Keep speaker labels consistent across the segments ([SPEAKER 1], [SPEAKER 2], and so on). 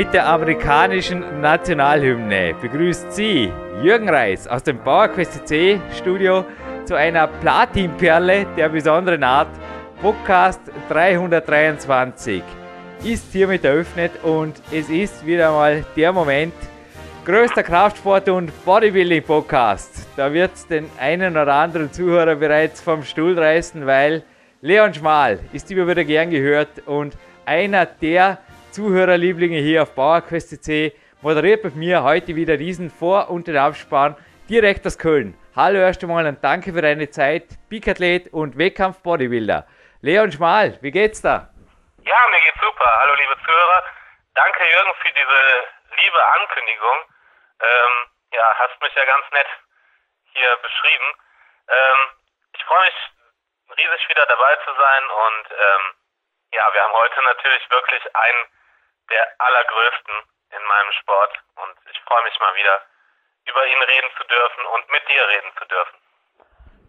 [SPEAKER 1] Mit der amerikanischen Nationalhymne begrüßt Sie Jürgen Reis aus dem PowerQuest C Studio zu einer Platinperle der besonderen Art. Podcast 323 ist hiermit eröffnet und es ist wieder mal der Moment. Größter Kraftsport- und Bodybuilding-Podcast. Da wird es den einen oder anderen Zuhörer bereits vom Stuhl reißen, weil Leon Schmal ist immer wieder gern gehört und einer der Zuhörerlieblinge hier auf PowerQuest.c moderiert mit mir heute wieder diesen Vor- und den Abspann direkt aus Köln. Hallo erst einmal und danke für deine Zeit, Peakathlet und Wettkampf-Bodybuilder. Leon Schmal, wie geht's da?
[SPEAKER 2] Ja, mir geht's super. Hallo liebe Zuhörer. Danke Jürgen für diese liebe Ankündigung. Ähm, ja, hast mich ja ganz nett hier beschrieben. Ähm, ich freue mich riesig wieder dabei zu sein und ähm, ja, wir haben heute natürlich wirklich einen der allergrößten in meinem Sport und ich freue mich mal wieder über ihn reden zu dürfen und mit dir reden zu dürfen.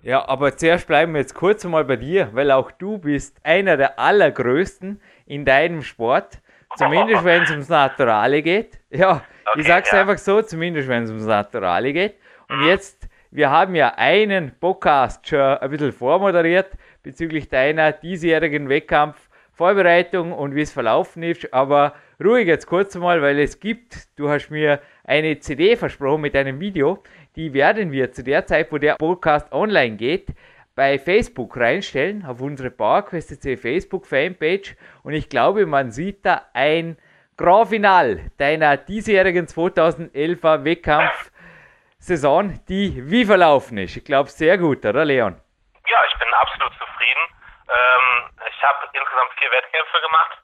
[SPEAKER 1] Ja, aber zuerst bleiben wir jetzt kurz einmal bei dir, weil auch du bist einer der allergrößten in deinem Sport. Zumindest wenn es ums Naturale geht. Ja, okay, ich sag's ja. einfach so, zumindest wenn es ums Naturale geht. Und mhm. jetzt, wir haben ja einen Podcast schon ein bisschen vormoderiert bezüglich deiner diesjährigen Wettkampfvorbereitung und wie es verlaufen ist. Aber ruhig jetzt kurz mal, weil es gibt, du hast mir eine CD versprochen mit einem Video, die werden wir zu der Zeit, wo der Podcast online geht, bei Facebook reinstellen, auf unsere PowerQuest Facebook Fanpage und ich glaube, man sieht da ein Grand Final deiner diesjährigen 2011er Wettkampfsaison, die wie verlaufen ist. Ich glaube, sehr gut, oder Leon?
[SPEAKER 2] Ja, ich bin absolut zufrieden. Ähm, ich habe insgesamt vier Wettkämpfe gemacht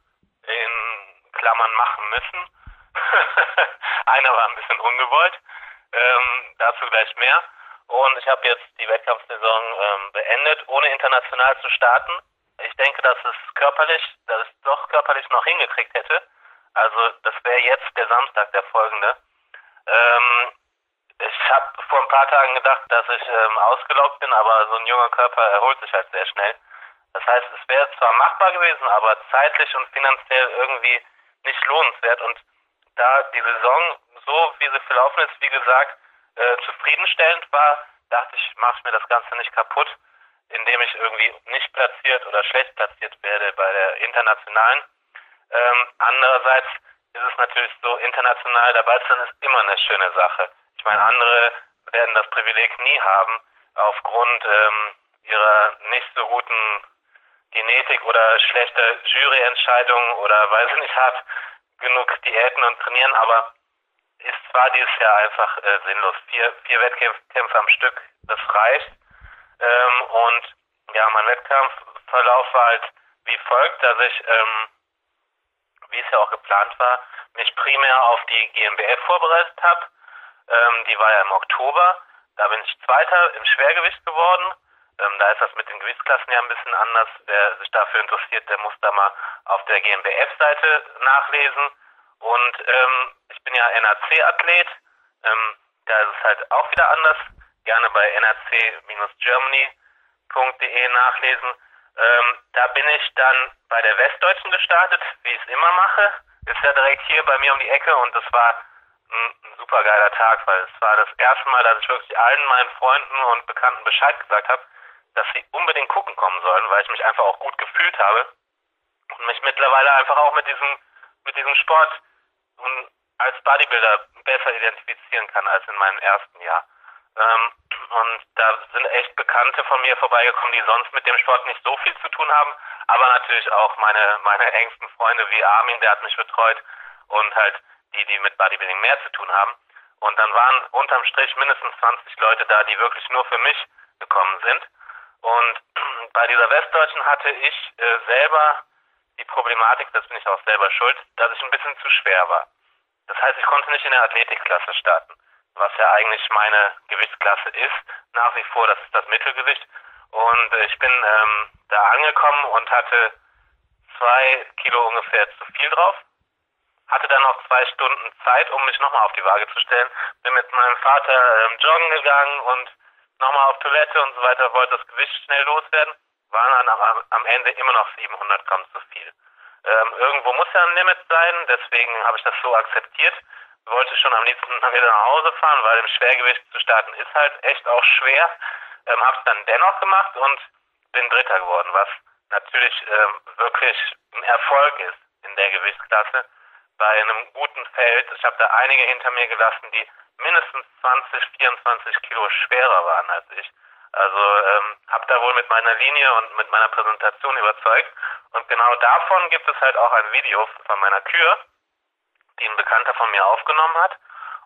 [SPEAKER 2] in Klammern machen müssen. Einer war ein bisschen ungewollt. Ähm, dazu gleich mehr. Und ich habe jetzt die Wettkampfsaison ähm, beendet, ohne international zu starten. Ich denke, dass es körperlich, dass ich doch körperlich noch hingekriegt hätte. Also das wäre jetzt der Samstag, der folgende. Ähm, ich habe vor ein paar Tagen gedacht, dass ich ähm, ausgelaugt bin, aber so ein junger Körper erholt sich halt sehr schnell. Das heißt, es wäre zwar machbar gewesen, aber zeitlich und finanziell irgendwie nicht lohnenswert. Und da die Saison so, wie sie verlaufen ist, wie gesagt, äh, zufriedenstellend war, dachte ich, mache ich mir das Ganze nicht kaputt, indem ich irgendwie nicht platziert oder schlecht platziert werde bei der internationalen. Ähm, andererseits ist es natürlich so, international dabei zu sein, ist immer eine schöne Sache. Ich meine, andere werden das Privileg nie haben, aufgrund ähm, ihrer nicht so guten Genetik oder schlechte Juryentscheidungen oder weil sie nicht hart genug Diäten und trainieren, aber ist zwar dieses Jahr einfach äh, sinnlos. Vier, vier Wettkämpfe am Stück, das reicht. Ähm, und ja, mein Wettkampfverlauf war halt wie folgt, dass ich, ähm, wie es ja auch geplant war, mich primär auf die GmbF vorbereitet habe. Ähm, die war ja im Oktober. Da bin ich Zweiter im Schwergewicht geworden. Ähm, da ist das mit den Gewichtsklassen ja ein bisschen anders. Wer sich dafür interessiert, der muss da mal auf der GmbF-Seite nachlesen. Und ähm, ich bin ja NAC-Athlet. Ähm, da ist es halt auch wieder anders. Gerne bei nac-germany.de nachlesen. Ähm, da bin ich dann bei der Westdeutschen gestartet, wie ich es immer mache. Ist ja direkt hier bei mir um die Ecke und das war ein, ein super geiler Tag, weil es war das erste Mal, dass ich wirklich allen meinen Freunden und Bekannten Bescheid gesagt habe, dass sie unbedingt gucken kommen sollen, weil ich mich einfach auch gut gefühlt habe und mich mittlerweile einfach auch mit diesem, mit diesem Sport und als Bodybuilder besser identifizieren kann als in meinem ersten Jahr. Ähm, und da sind echt Bekannte von mir vorbeigekommen, die sonst mit dem Sport nicht so viel zu tun haben, aber natürlich auch meine, meine engsten Freunde wie Armin, der hat mich betreut und halt die, die mit Bodybuilding mehr zu tun haben. Und dann waren unterm Strich mindestens 20 Leute da, die wirklich nur für mich gekommen sind. Und bei dieser Westdeutschen hatte ich äh, selber die Problematik, das bin ich auch selber schuld, dass ich ein bisschen zu schwer war. Das heißt, ich konnte nicht in der Athletikklasse starten, was ja eigentlich meine Gewichtsklasse ist, nach wie vor, das ist das Mittelgewicht. Und äh, ich bin ähm, da angekommen und hatte zwei Kilo ungefähr zu viel drauf. Hatte dann noch zwei Stunden Zeit, um mich nochmal auf die Waage zu stellen. Bin mit meinem Vater ähm, joggen gegangen und nochmal auf Toilette und so weiter, wollte das Gewicht schnell loswerden. Waren dann am, am Ende immer noch 700 Gramm zu viel. Ähm, irgendwo muss ja ein Limit sein, deswegen habe ich das so akzeptiert. Wollte schon am liebsten wieder nach Hause fahren, weil im Schwergewicht zu starten ist halt echt auch schwer. Ähm, habe es dann dennoch gemacht und bin Dritter geworden, was natürlich ähm, wirklich ein Erfolg ist in der Gewichtsklasse. Bei einem guten Feld, ich habe da einige hinter mir gelassen, die mindestens 20, 24 Kilo schwerer waren als ich. Also ähm, habe da wohl mit meiner Linie und mit meiner Präsentation überzeugt. Und genau davon gibt es halt auch ein Video von meiner Kür, die ein Bekannter von mir aufgenommen hat.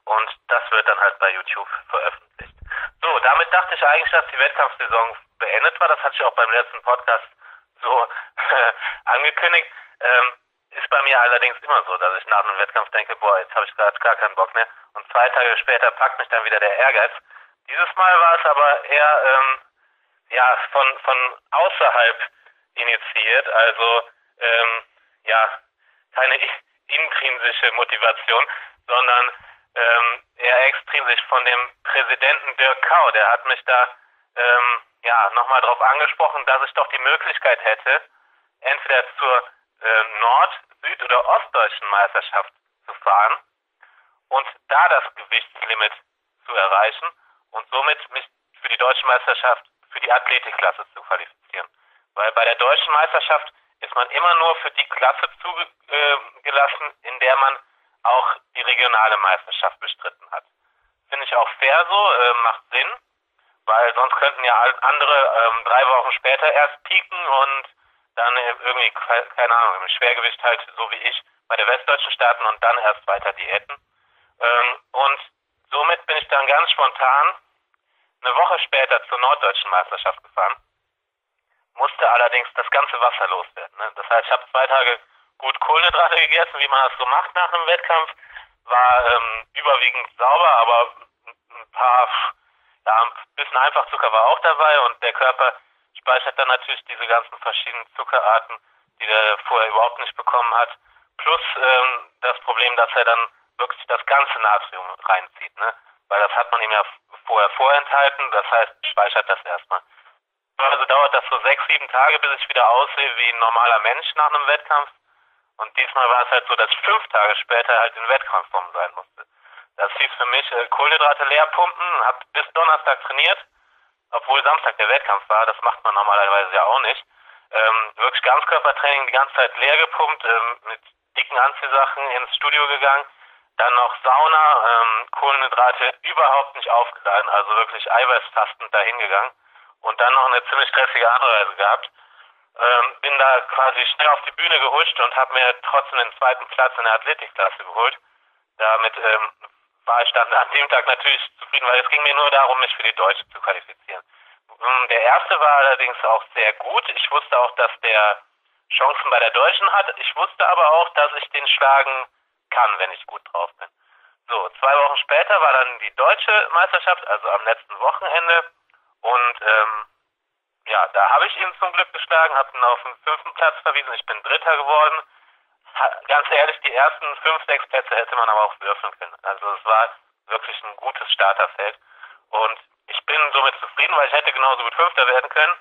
[SPEAKER 2] Und das wird dann halt bei YouTube veröffentlicht. So, damit dachte ich eigentlich, dass die Wettkampfsaison beendet war. Das hatte ich auch beim letzten Podcast so angekündigt. Ähm, ist bei mir allerdings immer so, dass ich nach einem Wettkampf denke, boah, jetzt habe ich gerade gar keinen Bock mehr. Und zwei Tage später packt mich dann wieder der Ehrgeiz. Dieses Mal war es aber eher ähm, ja von von außerhalb initiiert, also ähm, ja keine intrinsische Motivation, sondern ähm, eher extrinsisch von dem Präsidenten Dirk Kau. Der hat mich da ähm, ja nochmal darauf angesprochen, dass ich doch die Möglichkeit hätte, entweder zur äh, Nord-, Süd- oder Ostdeutschen Meisterschaft zu fahren und da das Gewichtslimit zu erreichen und somit mich für die deutsche Meisterschaft für die Athletikklasse zu qualifizieren. Weil bei der deutschen Meisterschaft ist man immer nur für die Klasse zugelassen, in der man auch die regionale Meisterschaft bestritten hat. Finde ich auch fair so, äh, macht Sinn, weil sonst könnten ja andere ähm, drei Wochen später erst pieken und dann irgendwie, keine Ahnung, im Schwergewicht halt so wie ich bei der Westdeutschen starten und dann erst weiter Diäten. Ähm, und somit bin ich dann ganz spontan eine Woche später zur Norddeutschen Meisterschaft gefahren, musste allerdings das ganze Wasser loswerden. Ne? Das heißt, ich habe zwei Tage gut Kohlenhydrate gegessen, wie man das so macht nach einem Wettkampf, war ähm, überwiegend sauber, aber ein paar, ja, ein bisschen Einfachzucker war auch dabei und der Körper speichert dann natürlich diese ganzen verschiedenen Zuckerarten, die der vorher überhaupt nicht bekommen hat, plus ähm, das Problem, dass er dann wirklich das ganze Natrium reinzieht, ne? Weil das hat man ihm ja vorher vorenthalten, das heißt, speichert das erstmal. Also dauert das so sechs, sieben Tage, bis ich wieder aussehe wie ein normaler Mensch nach einem Wettkampf. Und diesmal war es halt so, dass fünf Tage später halt in Wettkampfform sein musste. Das hieß für mich äh, Kohlenhydrate leer pumpen, hab bis Donnerstag trainiert, obwohl Samstag der Wettkampf war, das macht man normalerweise ja auch nicht. Ähm, wirklich Ganzkörpertraining die ganze Zeit leer gepumpt, ähm, mit dicken Anziehsachen ins Studio gegangen, dann noch Sauna, ähm, Kohlenhydrate überhaupt nicht aufgeladen, also wirklich eiweißfastend dahin gegangen und dann noch eine ziemlich stressige Anreise gehabt. Ähm, bin da quasi schnell auf die Bühne gehuscht und habe mir trotzdem den zweiten Platz in der Athletikklasse geholt. Damit ähm, war ich dann an dem Tag natürlich zufrieden, weil es ging mir nur darum, mich für die Deutsche zu qualifizieren. Ähm, der erste war allerdings auch sehr gut. Ich wusste auch, dass der Chancen bei der Deutschen hat. Ich wusste aber auch, dass ich den schlagen kann, wenn ich gut drauf bin. So, zwei Wochen später war dann die deutsche Meisterschaft, also am letzten Wochenende. Und ähm, ja, da habe ich ihn zum Glück geschlagen, habe ihn auf den fünften Platz verwiesen. Ich bin Dritter geworden. Ganz ehrlich, die ersten fünf, sechs Plätze hätte man aber auch würfeln können. Also es war wirklich ein gutes Starterfeld. Und ich bin somit zufrieden, weil ich hätte genauso gut Fünfter werden können.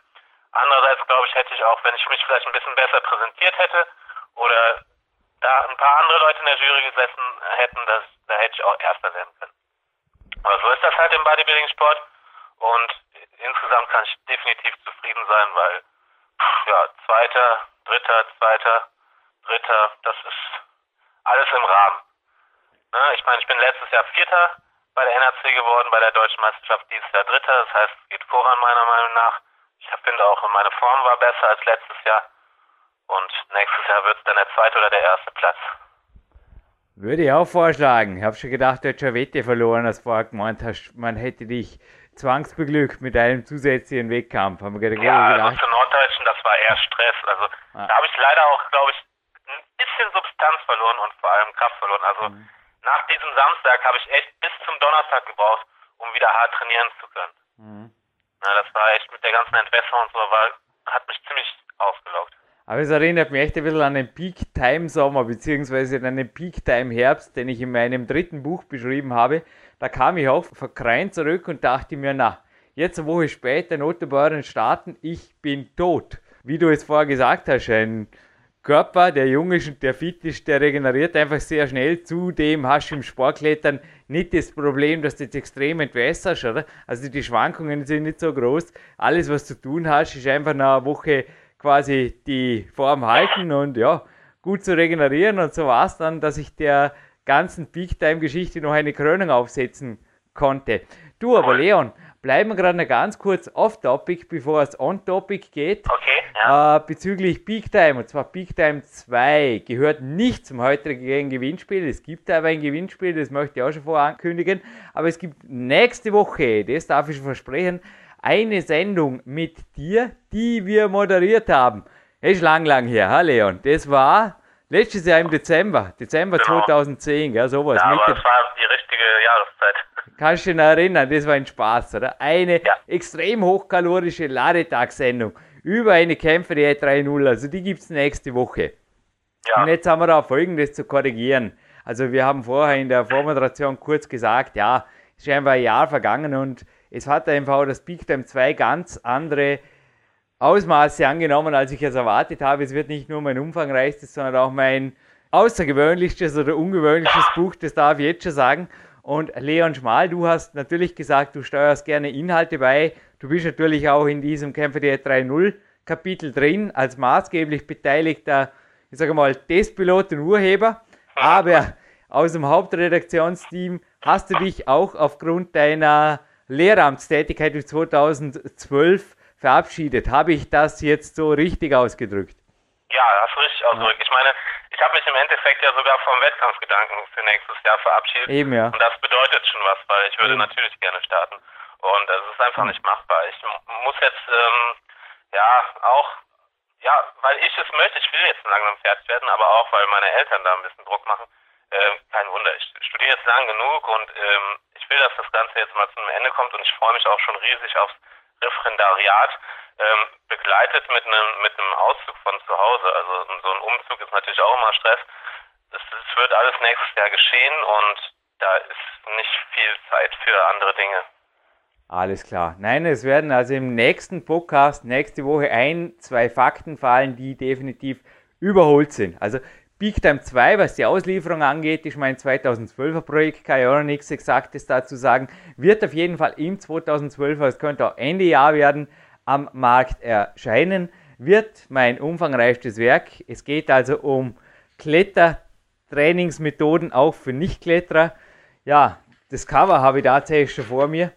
[SPEAKER 2] Andererseits glaube ich, hätte ich auch, wenn ich mich vielleicht ein bisschen besser präsentiert hätte oder da ein paar andere Leute in der Jury gesessen hätten, das, da hätte ich auch Erster werden können. Aber so ist das halt im Bodybuilding-Sport und insgesamt kann ich definitiv zufrieden sein, weil ja, Zweiter, Dritter, Zweiter, Dritter, das ist alles im Rahmen. Ne? Ich meine, ich bin letztes Jahr Vierter bei der NRC geworden, bei der deutschen Meisterschaft dieses Jahr Dritter. Das heißt, es geht voran meiner Meinung nach. Ich finde auch, meine Form war besser als letztes Jahr. Und nächstes Jahr wird es dann der zweite oder der erste Platz.
[SPEAKER 1] Würde ich auch vorschlagen. Ich habe schon gedacht, du hättest schon Wette verloren, als du vorher gemeint hast, man hätte dich zwangsbeglückt mit einem zusätzlichen Wettkampf.
[SPEAKER 2] Haben wir ja, gedacht, also für Norddeutschen, das war eher Stress. Also ah. da habe ich leider auch, glaube ich, bisschen Substanz verloren und vor allem Kraft verloren. Also mhm. nach diesem Samstag habe ich echt bis zum Donnerstag gebraucht, um wieder hart trainieren zu können. Mhm. Ja, das war echt mit der ganzen Entwässerung und so, war, hat mich ziemlich ausgelaugt.
[SPEAKER 1] Aber es erinnert mich echt ein bisschen an den Peak-Time-Sommer, beziehungsweise an den Peak-Time-Herbst, den ich in meinem dritten Buch beschrieben habe. Da kam ich auch verkreint zurück und dachte mir, na, jetzt eine Woche später Notenbeuren starten, ich bin tot. Wie du es vorher gesagt hast, ein Körper, der jung ist und der fit ist, der regeneriert einfach sehr schnell. Zudem hast du im Sportklettern nicht das Problem, dass du jetzt extrem entwässerst, oder? Also die Schwankungen sind nicht so groß. Alles, was du tun hast, ist einfach nach einer Woche quasi die Form halten und ja, gut zu regenerieren. Und so war es dann, dass ich der ganzen Peak-Time-Geschichte noch eine Krönung aufsetzen konnte. Du aber, Leon, bleiben wir gerade noch ganz kurz off-topic, bevor es on-topic geht.
[SPEAKER 2] Okay, ja.
[SPEAKER 1] Äh, bezüglich Peak Time, und zwar Peak Time 2, gehört nicht zum heutigen Gewinnspiel. Es gibt aber ein Gewinnspiel, das möchte ich auch schon vorankündigen. Aber es gibt nächste Woche, das darf ich schon versprechen, eine Sendung mit dir, die wir moderiert haben. Das ist lang, lang her, ha Leon? Das war letztes Jahr im Dezember, Dezember genau. 2010, ja, sowas.
[SPEAKER 2] Ja, aber das war die richtige Jahreszeit.
[SPEAKER 1] Kannst du dich noch erinnern, das war ein Spaß, oder? Eine ja. extrem hochkalorische Ladetagssendung über eine Kämpfer die 3.0, also die gibt es nächste Woche. Ja. Und jetzt haben wir da folgendes zu korrigieren. Also wir haben vorher in der Vormoderation kurz gesagt, ja, ist einfach ein Jahr vergangen und es hat einfach das Big Time 2 ganz andere Ausmaße angenommen, als ich es erwartet habe. Es wird nicht nur mein umfangreichstes, sondern auch mein außergewöhnlichstes oder ungewöhnliches Buch, das darf ich jetzt schon sagen. Und Leon Schmal, du hast natürlich gesagt, du steuerst gerne Inhalte bei. Du bist natürlich auch in diesem Kämpfer der 3.0 Kapitel drin, als maßgeblich beteiligter, ich sage mal, Testpilot und Urheber. Aber aus dem Hauptredaktionsteam hast du dich auch aufgrund deiner Lehramtstätigkeit bis 2012 verabschiedet. Habe ich das jetzt so richtig ausgedrückt?
[SPEAKER 2] Ja, hast du richtig ausgedrückt. Ich meine, ich habe mich im Endeffekt ja sogar vom Wettkampfgedanken für nächstes Jahr verabschiedet.
[SPEAKER 1] Eben, ja.
[SPEAKER 2] Und das bedeutet schon was, weil ich würde Eben. natürlich gerne starten. Und es ist einfach mhm. nicht machbar. Ich muss jetzt, ähm, ja, auch, ja, weil ich es möchte, ich will jetzt langsam fertig werden, aber auch, weil meine Eltern da ein bisschen Druck machen. Äh, kein Wunder. Ich studiere jetzt lang genug und ähm, will, dass das Ganze jetzt mal zum Ende kommt und ich freue mich auch schon riesig aufs Referendariat, ähm, begleitet mit einem mit einem Auszug von zu Hause. Also so ein Umzug ist natürlich auch immer Stress. Das wird alles nächstes Jahr geschehen und da ist nicht viel Zeit für andere Dinge.
[SPEAKER 1] Alles klar. Nein, es werden also im nächsten Podcast nächste Woche ein, zwei Fakten fallen, die definitiv überholt sind. Also Big Time 2, was die Auslieferung angeht, ist mein 2012er Projekt, kann ich auch noch nichts Exaktes dazu sagen, wird auf jeden Fall im 2012er, es könnte auch Ende Jahr werden, am Markt erscheinen, wird mein umfangreichstes Werk. Es geht also um Klettertrainingsmethoden auch für Nichtkletterer. Ja, das Cover habe ich tatsächlich schon vor mir.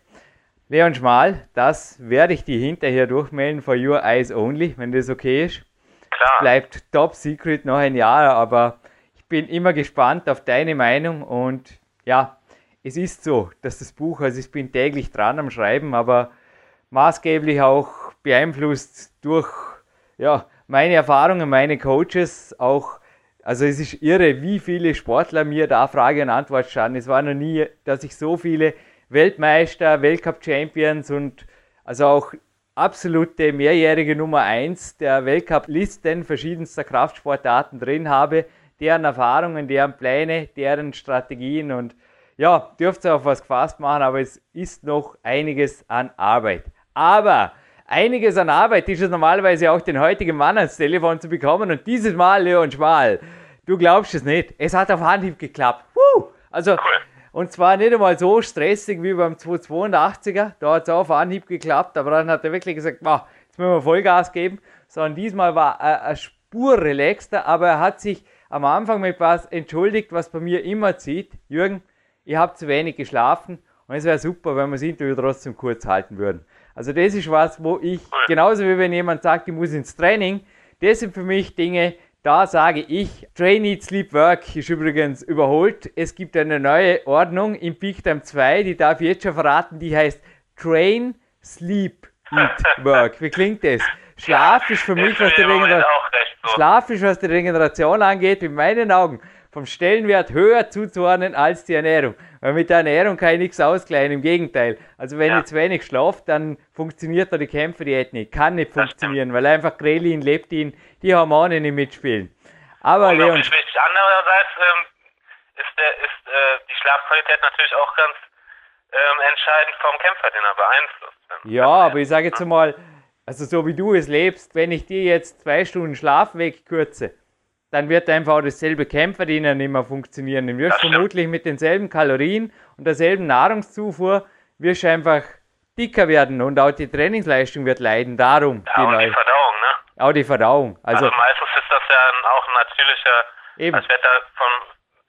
[SPEAKER 1] Leon Schmal, das werde ich dir hinterher durchmelden for your eyes only, wenn das okay ist.
[SPEAKER 2] Klar.
[SPEAKER 1] bleibt top secret noch ein Jahr, aber ich bin immer gespannt auf deine Meinung und ja, es ist so, dass das Buch, also ich bin täglich dran am Schreiben, aber maßgeblich auch beeinflusst durch ja, meine Erfahrungen, meine Coaches, auch, also es ist irre, wie viele Sportler mir da Frage und Antwort standen. Es war noch nie, dass ich so viele Weltmeister, Weltcup-Champions und also auch absolute mehrjährige Nummer 1 der Weltcup-Listen verschiedenster Kraftsportarten drin habe, deren Erfahrungen, deren Pläne, deren Strategien und ja, dürft ihr auf was gefasst machen, aber es ist noch einiges an Arbeit. Aber einiges an Arbeit ist es normalerweise auch den heutigen Mann ans Telefon zu bekommen und dieses Mal, Leon Schmal, du glaubst es nicht, es hat auf Anhieb geklappt. Woo! Also, cool. Und zwar nicht einmal so stressig wie beim 282er. Da hat es auf Anhieb geklappt, aber dann hat er wirklich gesagt, jetzt müssen wir Vollgas geben. Sondern diesmal war er eine Spur relaxter, aber er hat sich am Anfang mit was entschuldigt, was bei mir immer zieht. Jürgen, ich habe zu wenig geschlafen Und es wäre super, wenn wir das Interview trotzdem kurz halten würden. Also das ist was, wo ich, genauso wie wenn jemand sagt, ich muss ins Training, das sind für mich Dinge, da sage ich, Train, Eat, Sleep, Work ist übrigens überholt. Es gibt eine neue Ordnung im Peak Time 2, die darf ich jetzt schon verraten, die heißt Train, Sleep, Eat, Work. Wie klingt das? Schlaf ist für mich, was die, Regener Schlaf ist, was die Regeneration angeht, in meinen Augen vom Stellenwert höher zuzuordnen als die Ernährung. Weil mit der Ernährung kann ich nichts ausgleichen, im Gegenteil. Also wenn ja. ich zu wenig schlafe, dann funktioniert da die Kämpferdiät nicht. Kann nicht funktionieren, weil einfach Grelin, Leptin, die Hormone nicht mitspielen. Aber
[SPEAKER 2] Und Leon... Wichtig. Andererseits ähm, ist, der, ist äh, die Schlafqualität natürlich auch ganz ähm, entscheidend vom Kämpfer, den er beeinflusst.
[SPEAKER 1] Ja, aber ich sage jetzt mal, also so wie du es lebst, wenn ich dir jetzt zwei Stunden Schlaf wegkürze, dann wird einfach auch dasselbe Kämpferdienen nicht mehr funktionieren. Dann wirst vermutlich mit denselben Kalorien und derselben Nahrungszufuhr wirst du einfach dicker werden und auch die Trainingsleistung wird leiden. Darum
[SPEAKER 2] ja, die, die Verdauung, ne?
[SPEAKER 1] Auch die Verdauung.
[SPEAKER 2] Also, also meistens ist das ja auch ein natürlicher, eben. das wird davon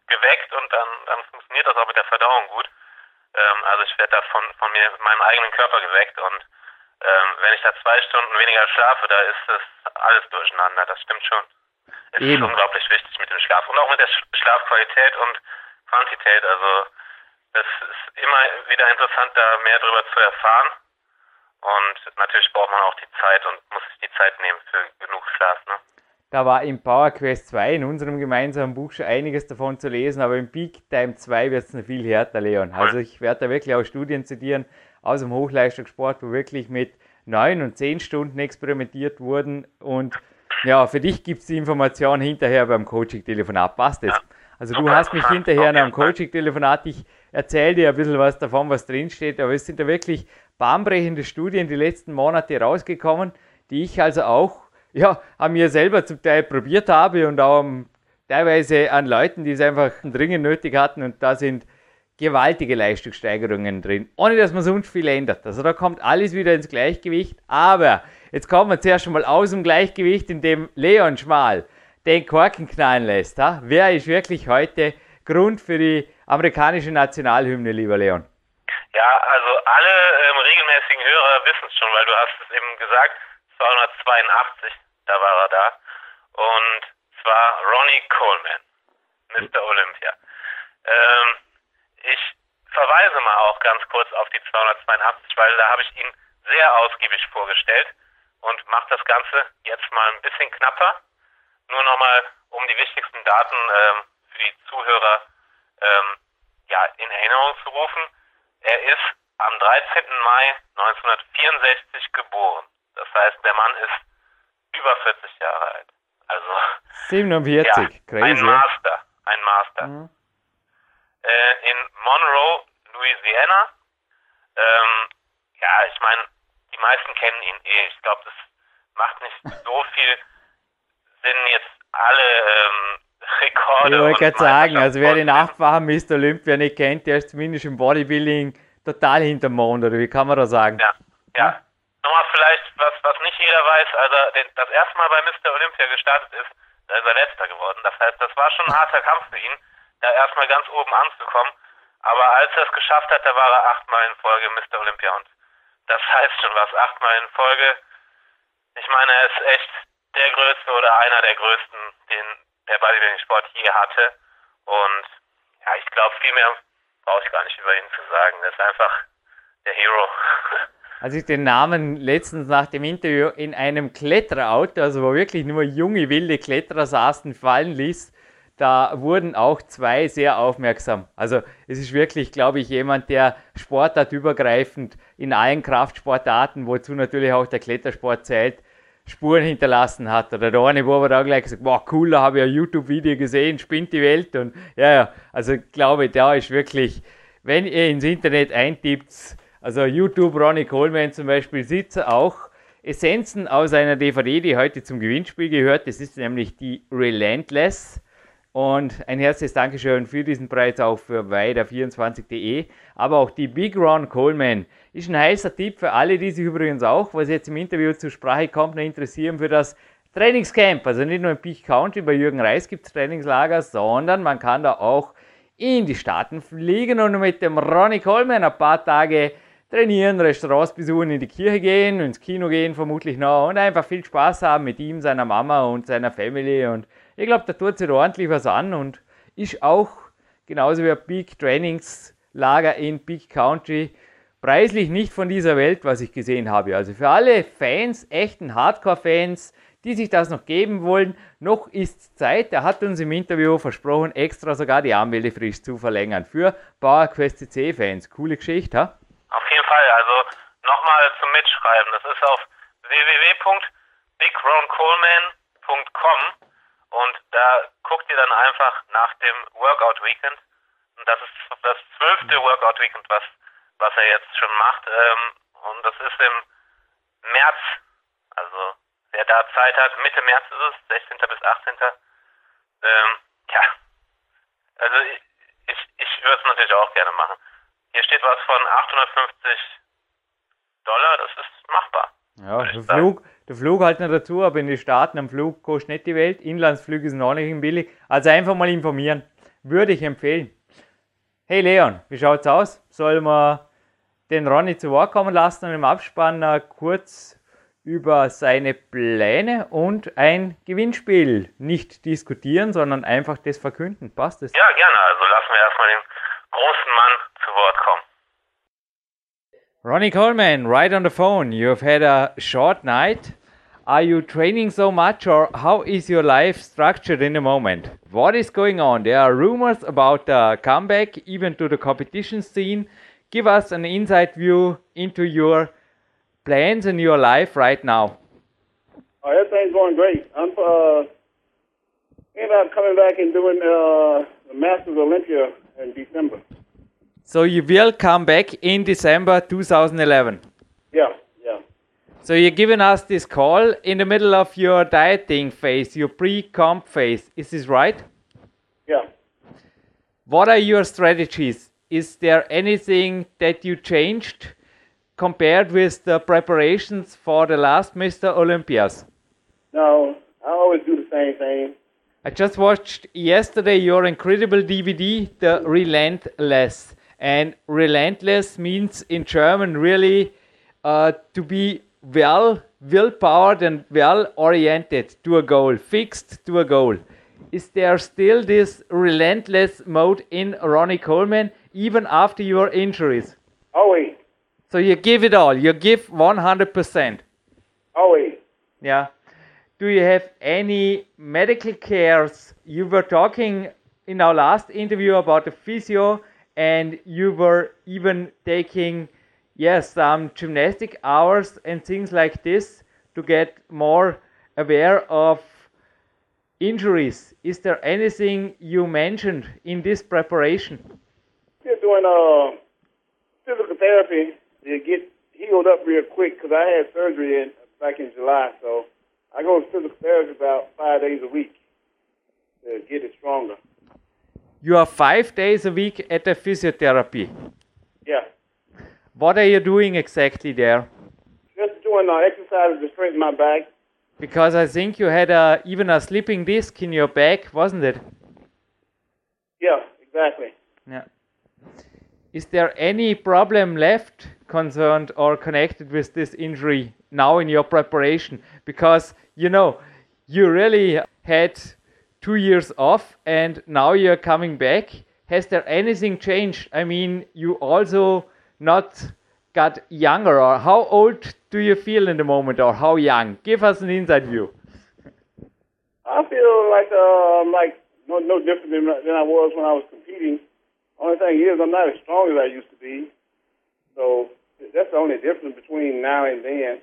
[SPEAKER 2] geweckt und dann, dann funktioniert das auch mit der Verdauung gut. Ähm, also ich werde da von, von mir, meinem eigenen Körper geweckt und ähm, wenn ich da zwei Stunden weniger schlafe, da ist das alles durcheinander, das stimmt schon. Es Eben. ist unglaublich wichtig mit dem Schlaf und auch mit der Schlafqualität und Quantität. Also es ist immer wieder interessant, da mehr darüber zu erfahren. Und natürlich braucht man auch die Zeit und muss sich die Zeit nehmen für genug Schlaf. Ne?
[SPEAKER 1] Da war im Power Quest 2 in unserem gemeinsamen Buch schon einiges davon zu lesen, aber im Peak Time 2 wird es noch viel härter, Leon. Also ich werde da wirklich auch Studien zitieren aus dem Hochleistungssport, wo wirklich mit neun und zehn Stunden experimentiert wurden und ja, für dich gibt es die Information hinterher beim Coaching-Telefonat. Passt das? Also du hast mich hinterher nach dem Coaching-Telefonat, ich erzähle dir ein bisschen was davon, was drinsteht, aber es sind da wirklich bahnbrechende Studien die letzten Monate rausgekommen, die ich also auch ja, an mir selber zum Teil probiert habe und auch teilweise an Leuten, die es einfach dringend nötig hatten. Und da sind gewaltige Leistungssteigerungen drin, ohne dass man sonst viel ändert. Also da kommt alles wieder ins Gleichgewicht, aber Jetzt kommen wir zuerst mal aus dem Gleichgewicht, indem Leon Schmal den Korken knallen lässt. Ha? Wer ist wirklich heute Grund für die amerikanische Nationalhymne, lieber Leon?
[SPEAKER 2] Ja, also alle ähm, regelmäßigen Hörer wissen es schon, weil du hast es eben gesagt, 282, da war er da. Und zwar Ronnie Coleman, Mr. Olympia. Ähm, ich verweise mal auch ganz kurz auf die 282, weil da habe ich ihn sehr ausgiebig vorgestellt und mache das Ganze jetzt mal ein bisschen knapper. Nur nochmal, um die wichtigsten Daten ähm, für die Zuhörer ähm, ja, in Erinnerung zu rufen. Er ist am 13. Mai 1964 geboren. Das heißt, der Mann ist über 40 Jahre alt. Also
[SPEAKER 1] 47, ja, crazy.
[SPEAKER 2] Ein Master, ein Master. Mhm. Äh, in Monroe, Louisiana. Ähm, ja, ich meine, die meisten kennen ihn eh. Ich glaube, das macht nicht so viel Sinn, jetzt alle ähm, Rekorde.
[SPEAKER 1] Ich wollte gerade sagen, also wer den Nachfahren Mr. Olympia nicht kennt, der ist zumindest im Bodybuilding total hinterm Mond, oder wie kann man da sagen?
[SPEAKER 2] Ja, ja. Hm? Nochmal vielleicht, was, was nicht jeder weiß, als er das erste Mal bei Mr. Olympia gestartet ist, da ist er letzter geworden. Das heißt, das war schon ein harter Kampf für ihn, da erstmal ganz oben anzukommen. Aber als er es geschafft hat, da war er achtmal in Folge Mr. Olympia und das heißt schon was, achtmal in Folge. Ich meine, er ist echt der größte oder einer der größten, den der Bodybuilding-Sport je hatte. Und ja, ich glaube, viel mehr brauche ich gar nicht über ihn zu sagen. Er ist einfach der Hero.
[SPEAKER 1] Als ich den Namen letztens nach dem Interview in einem Kletterauto, also wo wirklich nur junge, wilde Kletterer saßen, fallen ließ, da wurden auch zwei sehr aufmerksam. Also es ist wirklich, glaube ich, jemand, der sportartübergreifend in allen Kraftsportarten, wozu natürlich auch der Klettersport zählt, Spuren hinterlassen hat. Oder der eine Bub hat auch gleich gesagt, wow, cool, da habe ich ein YouTube-Video gesehen, spinnt die Welt. Und ja, ja, also ich glaube, da ist wirklich, wenn ihr ins Internet eintippt, also YouTube, Ronnie Coleman zum Beispiel, sitzt auch Essenzen aus einer DVD, die heute zum Gewinnspiel gehört. Das ist nämlich die Relentless. Und ein herzliches Dankeschön für diesen Preis auch für weiter24.de. Aber auch die Big Ron Coleman ist ein heißer Tipp für alle, die sich übrigens auch, was jetzt im Interview zur Sprache kommt, interessieren für das Trainingscamp. Also nicht nur im Peak Country, bei Jürgen Reis gibt es Trainingslager, sondern man kann da auch in die Staaten fliegen und mit dem Ronnie Coleman ein paar Tage trainieren, Restaurants besuchen, in die Kirche gehen, ins Kino gehen vermutlich noch und einfach viel Spaß haben mit ihm, seiner Mama und seiner Family und ich glaube, da tut sich ordentlich was an und ist auch genauso wie ein Big Trainingslager in Big Country preislich nicht von dieser Welt, was ich gesehen habe. Also für alle Fans, echten Hardcore-Fans, die sich das noch geben wollen, noch ist Zeit. Er hat uns im Interview versprochen, extra sogar die Anmeldefrist zu verlängern für PowerQuest CC-Fans. Coole Geschichte, ha?
[SPEAKER 2] Auf jeden Fall. Also nochmal zum Mitschreiben. Das ist auf www.bigroncoleman.com und da guckt ihr dann einfach nach dem Workout Weekend. Und das ist das zwölfte Workout Weekend, was, was er jetzt schon macht. Ähm, und das ist im März. Also wer da Zeit hat, Mitte März ist es, 16. bis 18. Ähm, ja. Also ich, ich, ich würde es natürlich auch gerne machen. Hier steht was von 850 Dollar, das ist machbar.
[SPEAKER 1] Ja, der Flug, der Flug halt noch dazu, aber in den Staaten am Flug kostet nicht die Welt. Inlandsflüge sind auch nicht billig. Also einfach mal informieren. Würde ich empfehlen. Hey Leon, wie schaut's aus? Sollen wir den Ronny zu Wort kommen lassen und im Abspann kurz über seine Pläne und ein Gewinnspiel nicht diskutieren, sondern einfach das verkünden. Passt das?
[SPEAKER 2] Ja, gerne. Also lassen wir erstmal den großen Mann zu Wort kommen.
[SPEAKER 1] Ronnie Coleman, right on the phone. You've had a short night. Are you training so much, or how is your life structured in the moment? What is going on? There are rumors about a comeback, even to the competition scene. Give us an inside view into your plans and your life right now.
[SPEAKER 3] Oh, everything's going great. I'm uh, thinking about coming back and doing uh, the Masters Olympia in December.
[SPEAKER 1] So you will come back in December 2011.
[SPEAKER 3] Yeah, yeah.
[SPEAKER 1] So you're giving us this call in the middle of your dieting phase, your pre-comp phase. Is this right?
[SPEAKER 3] Yeah.
[SPEAKER 1] What are your strategies? Is there anything that you changed compared with the preparations for the last Mr. Olympias?
[SPEAKER 3] No, I always do the same thing.
[SPEAKER 1] I just watched yesterday your incredible DVD, The Relentless. And relentless means in German really uh, to be well willpowered and well oriented to a goal, fixed to a goal. Is there still this relentless mode in Ronnie Coleman even after your injuries?
[SPEAKER 3] Always,
[SPEAKER 1] So you give it all, you give 100%.
[SPEAKER 3] always.
[SPEAKER 1] Yeah. Do you have any medical cares? You were talking in our last interview about the physio, and you were even taking, yes, some gymnastic hours and things like this to get more aware of injuries. Is there anything you mentioned in this preparation?
[SPEAKER 3] Still doing uh, physical therapy to get healed up real quick because I had surgery in, back in July. So I go to physical therapy about five days a week to get it stronger.
[SPEAKER 1] You are five days a week at the physiotherapy.
[SPEAKER 3] Yeah.
[SPEAKER 1] What are you doing exactly there?
[SPEAKER 3] Just doing uh, exercises to straighten my back.
[SPEAKER 1] Because I think you had a, even a slipping disc in your back, wasn't it?
[SPEAKER 3] Yeah, exactly.
[SPEAKER 1] Yeah. Is there any problem left concerned or connected with this injury now in your preparation? Because you know, you really had two years off and now you're coming back. Has there anything changed? I mean, you also not got younger, or how old do you feel in the moment, or how young? Give us an inside view.
[SPEAKER 3] I feel like I'm like no no different than, than I was when I was competing. Only thing is, I'm not as strong as I used to be. So that's the only difference between now and then.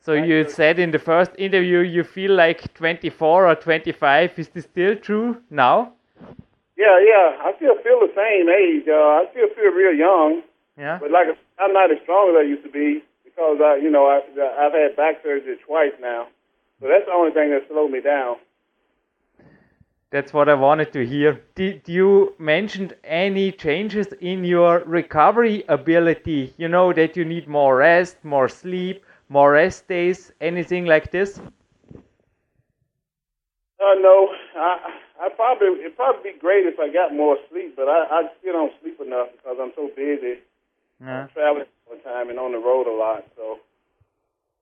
[SPEAKER 1] So you said in the first interview you feel like 24 or 25. Is this still true now?
[SPEAKER 3] Yeah, yeah. I still feel the same age. Uh, I still feel real young,
[SPEAKER 1] Yeah.
[SPEAKER 3] but like I'm not as strong as I used to be because I, you know, I, I've had back surgery twice now. So that's the only thing that slowed me down.
[SPEAKER 1] That's what I wanted to hear. Did you mention any changes in your recovery ability? You know that you need more rest, more sleep, more rest days, anything like this?
[SPEAKER 3] Uh, no, I I probably it'd probably be great if I got more sleep, but I, I still don't sleep enough because I'm so busy
[SPEAKER 1] Yeah.
[SPEAKER 3] traveling all the time and on the road a lot. So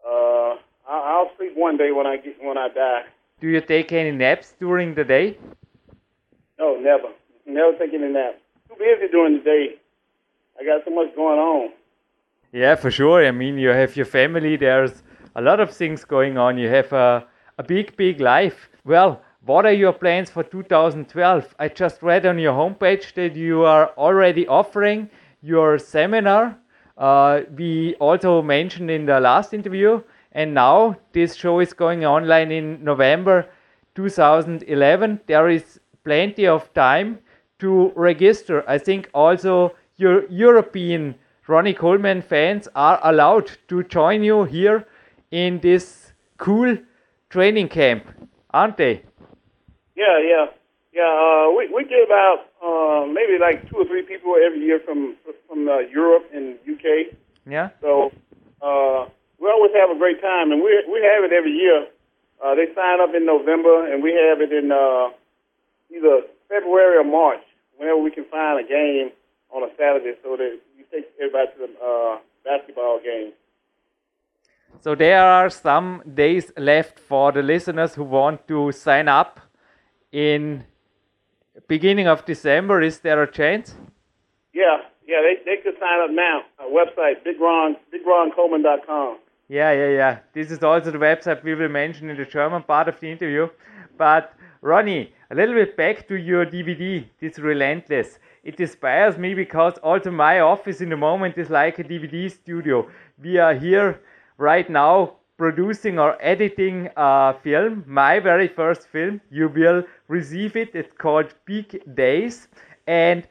[SPEAKER 3] uh, I, I'll sleep one day when I get when I die.
[SPEAKER 1] Do you take any naps during the day?
[SPEAKER 3] No, never, never taking a nap. Too busy during the day. I got so much going on.
[SPEAKER 1] Yeah, for sure. I mean, you have your family, there's a lot of things going on. You have a, a big, big life. Well, what are your plans for 2012? I just read on your homepage that you are already offering your seminar. Uh, we also mentioned in the last interview, and now this show is going online in November 2011. There is plenty of time to register. I think also your European Ronnie Coleman fans are allowed to join you here in this cool training camp, aren't they?
[SPEAKER 3] Yeah, yeah, yeah. Uh, we we get about uh, maybe like two or three people every year from from uh, Europe and UK.
[SPEAKER 1] Yeah.
[SPEAKER 3] So uh, we always have a great time, and we we have it every year. Uh, they sign up in November, and we have it in uh, either February or March, whenever we can find a game on a Saturday, so that you take everybody to the uh, basketball game.
[SPEAKER 1] So there are some days left for the listeners who want to sign up in beginning of December. Is there a chance?
[SPEAKER 3] Yeah, yeah, they they could sign up now. Our website, bigron bigroncoleman.com.
[SPEAKER 1] Yeah, yeah, yeah. This is also the website we will mention in the German part of the interview. But Ronnie, a little bit back to your DVD, this Relentless. It inspires me because also my office in the moment is like a DVD studio. We are here right now producing or editing a film, my very first film. You will receive it. It's called Peak Days. And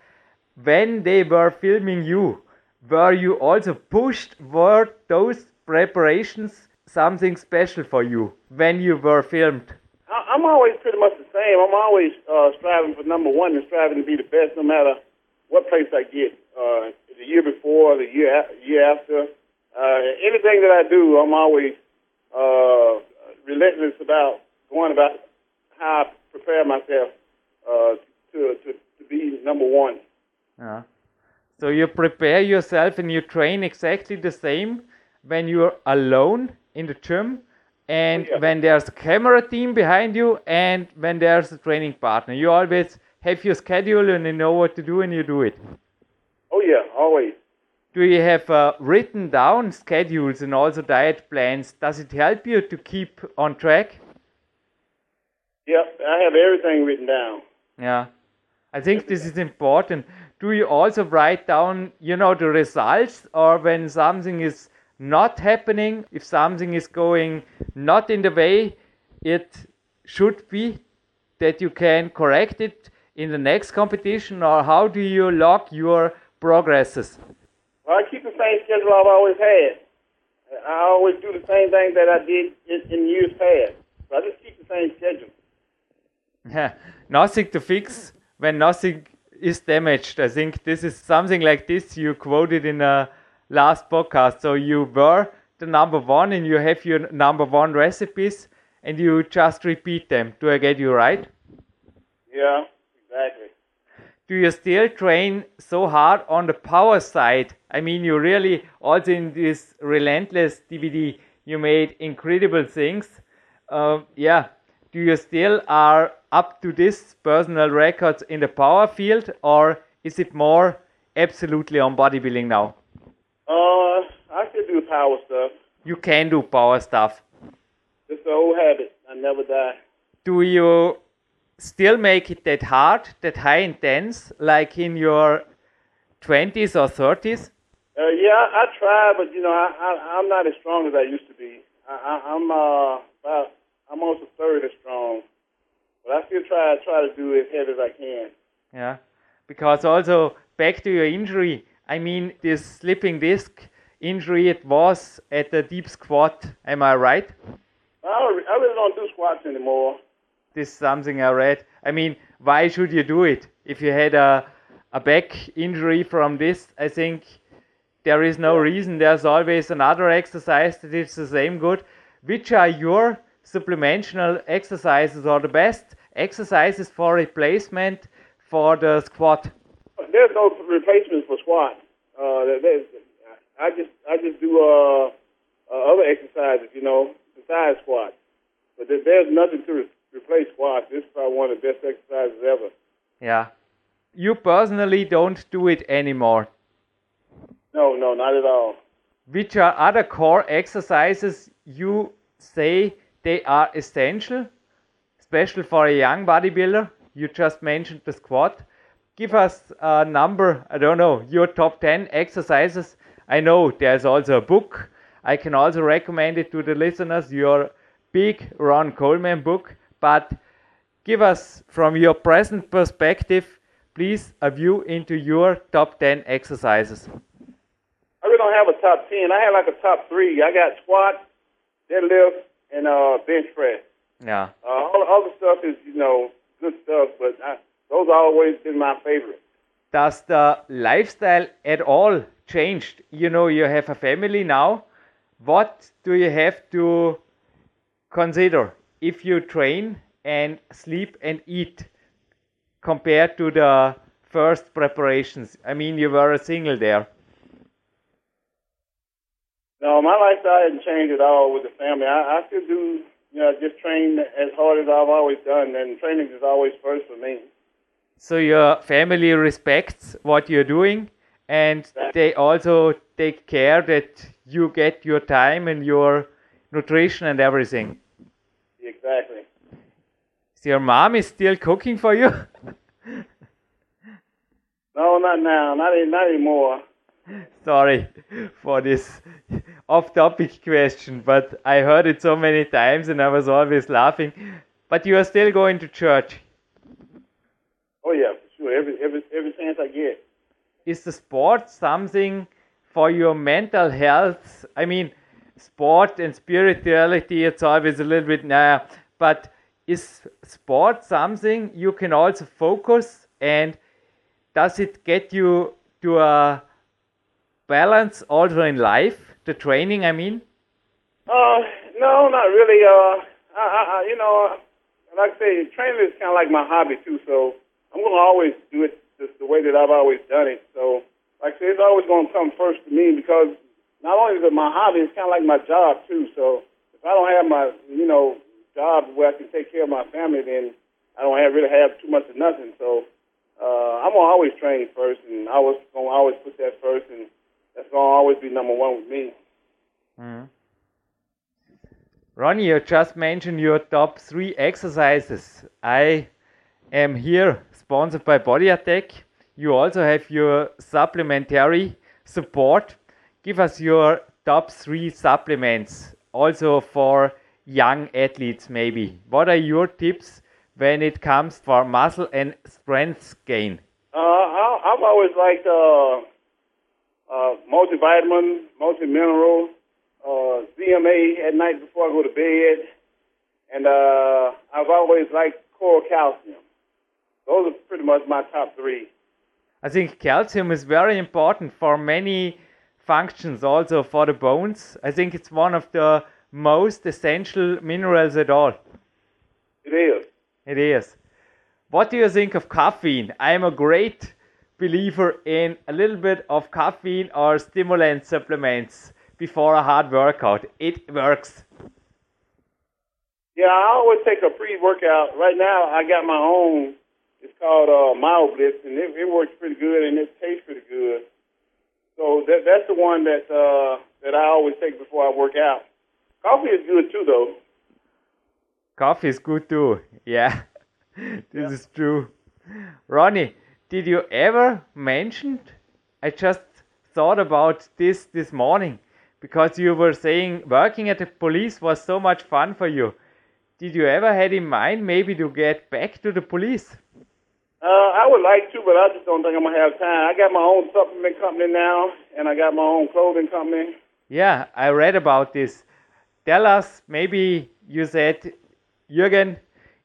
[SPEAKER 1] when they were filming you, were you also pushed? Were those preparations something special for you when you were filmed?
[SPEAKER 3] I- I'm always pretty much the same. I'm always uh, striving for number one and striving to be the best, no matter what place I get. Uh, the year before, the year a- year after, uh, anything that I do, I'm always uh, relentless about going about how I prepare myself uh, to, to to be number one.
[SPEAKER 1] Yeah. So you prepare yourself and you train exactly the same when you're alone in the gym and
[SPEAKER 3] Yeah.
[SPEAKER 1] when there's a camera team behind you and when there's a training partner. You always have your schedule and you know what to do and you do it.
[SPEAKER 3] Oh yeah, always.
[SPEAKER 1] Do you have uh, written down schedules and also diet plans? Does it help you to keep on track?
[SPEAKER 3] Yep, I have everything written down.
[SPEAKER 1] Yeah, I think this is important. Do you also write down, you know, the results or when something is not happening, if something is going not in the way it should be, that you can correct it in the next competition, or how do you log your progresses?
[SPEAKER 3] Well, I keep the same schedule I've always had. I always do the same thing that I did in, in years past. So I just keep the same schedule.
[SPEAKER 1] Yeah, nothing to fix when nothing is damaged. I think this is something like this you quoted in a last podcast. So you were the number one and you have your number one recipes and you just repeat them. Do I get you right?
[SPEAKER 3] Yeah, exactly.
[SPEAKER 1] Do you still train so hard on the power side? I mean, you really also in this relentless DVD, you made incredible things. Um, yeah, do you still are up to this personal records in the power field, or is it more absolutely on bodybuilding now?
[SPEAKER 3] Uh, I still do power stuff.
[SPEAKER 1] You can do power stuff.
[SPEAKER 3] It's an old habit. I never die.
[SPEAKER 1] Do you still make it that hard, that high intense, like in your 20s or 30s?
[SPEAKER 3] Uh, yeah, I, I try, but you know, I, I I'm not as strong as I used to be. I, I, I'm uh about I'm almost a third as strong, but I still try try to do as heavy as I can.
[SPEAKER 1] Yeah, because also back to your injury. I mean, this slipping disc injury. It was at the deep squat. Am I right?
[SPEAKER 3] I, don't, I really don't do squats anymore.
[SPEAKER 1] This is something I read. I mean, why should you do it if you had a a back injury from this? I think there is no reason. There's always another exercise that is the same good. Which are your supplemental exercises or the best exercises for replacement for the squat?
[SPEAKER 3] There's no replacements for squats. Uh, there's, I just I just do uh, uh, other exercises, you know, besides squats. But there, there's nothing to re- replace squats. This is probably one of the best exercises ever.
[SPEAKER 1] Yeah. You personally don't do it anymore.
[SPEAKER 3] No, no, not at all.
[SPEAKER 1] Which are other core exercises you say they are essential, especially for a young bodybuilder? You just mentioned the squat. Give us a number, I don't know, your top 10 exercises. I know there's also a book. I can also recommend it to the listeners, your big Ron Coleman book. But give us, from your present perspective, please a view into your top 10 exercises.
[SPEAKER 3] I really don't have a top ten. I have like a top three. I got squat, deadlift, and uh, bench press.
[SPEAKER 1] Yeah.
[SPEAKER 3] Uh, all the other stuff is, you know, good stuff, but I, those have always been my favorite.
[SPEAKER 1] Does the lifestyle at all changed? You know, you have a family now. What do you have to consider if you train and sleep and eat compared to the first preparations? I mean, you were a single there.
[SPEAKER 3] No, my lifestyle hasn't changed at all with the family. I, I still do, you know, just train as hard as I've always done, and training is always first for me.
[SPEAKER 1] So your family respects what you're doing and they also take care that you get your time and your nutrition and everything.
[SPEAKER 3] Exactly.
[SPEAKER 1] So your mom is still cooking for you?
[SPEAKER 3] No, not now. Not not anymore.
[SPEAKER 1] Sorry for this off topic question, but I heard it so many times and I was always laughing. But you are still going to church.
[SPEAKER 3] Oh yeah, for sure. Every every every I get.
[SPEAKER 1] Is the sport something for your mental health? I mean, sport and spirituality, it's always a little bit, nah, but is sport something you can also focus and does it get you to a balance also in life? The training, I mean?
[SPEAKER 3] Uh, no, not really. Uh, I, I, you know, like I say, training is kind of like my hobby too. So I'm gonna always do it just the way that I've always done it. So, like I say, it's always gonna come first to me because not only is it my hobby, it's kind of like my job too. So if I don't have my, you know, job where I can take care of my family, then I don't have really have too much of nothing. So uh, I'm gonna always train first, and I was gonna always put that first, and that's gonna always be number one with me.
[SPEAKER 1] Ronnie, you just mentioned your top three exercises. I am here sponsored by Body Attack. You also have your supplementary support. Give us your top three supplements, also for young athletes, maybe. What are your tips when it comes for muscle and strength gain?
[SPEAKER 3] Uh, I, I've always liked uh, uh, multivitamin, multi-mineral, uh, ZMA at night before I go to bed, and uh, I've always liked core calcium. Those are pretty much my top three.
[SPEAKER 1] I think calcium is very important for many functions, also for the bones. I think it's one of the most essential minerals at all.
[SPEAKER 3] It is.
[SPEAKER 1] It is. What do you think of caffeine? I'm a great believer in a little bit of caffeine or stimulant supplements before a hard workout. It works.
[SPEAKER 3] Yeah, I always take a pre-workout. Right now, I got my own. It's called uh, Mild Blitz, and it, it works pretty good, and it tastes pretty good. So that, that's the one that uh, that I always take before I work out. Coffee is good too, though.
[SPEAKER 1] Coffee is good too. Yeah, this is true. Ronnie, did you ever mention? I just thought about this this morning because you were saying working at the police was so much fun for you. Did you ever had in mind maybe to get back to the police?
[SPEAKER 3] Uh, I would like to, but I just don't think I'm gonna have time. I got my own supplement company now, and I got my own clothing company.
[SPEAKER 1] Yeah, I read about this. Tell us, maybe you said, Jürgen,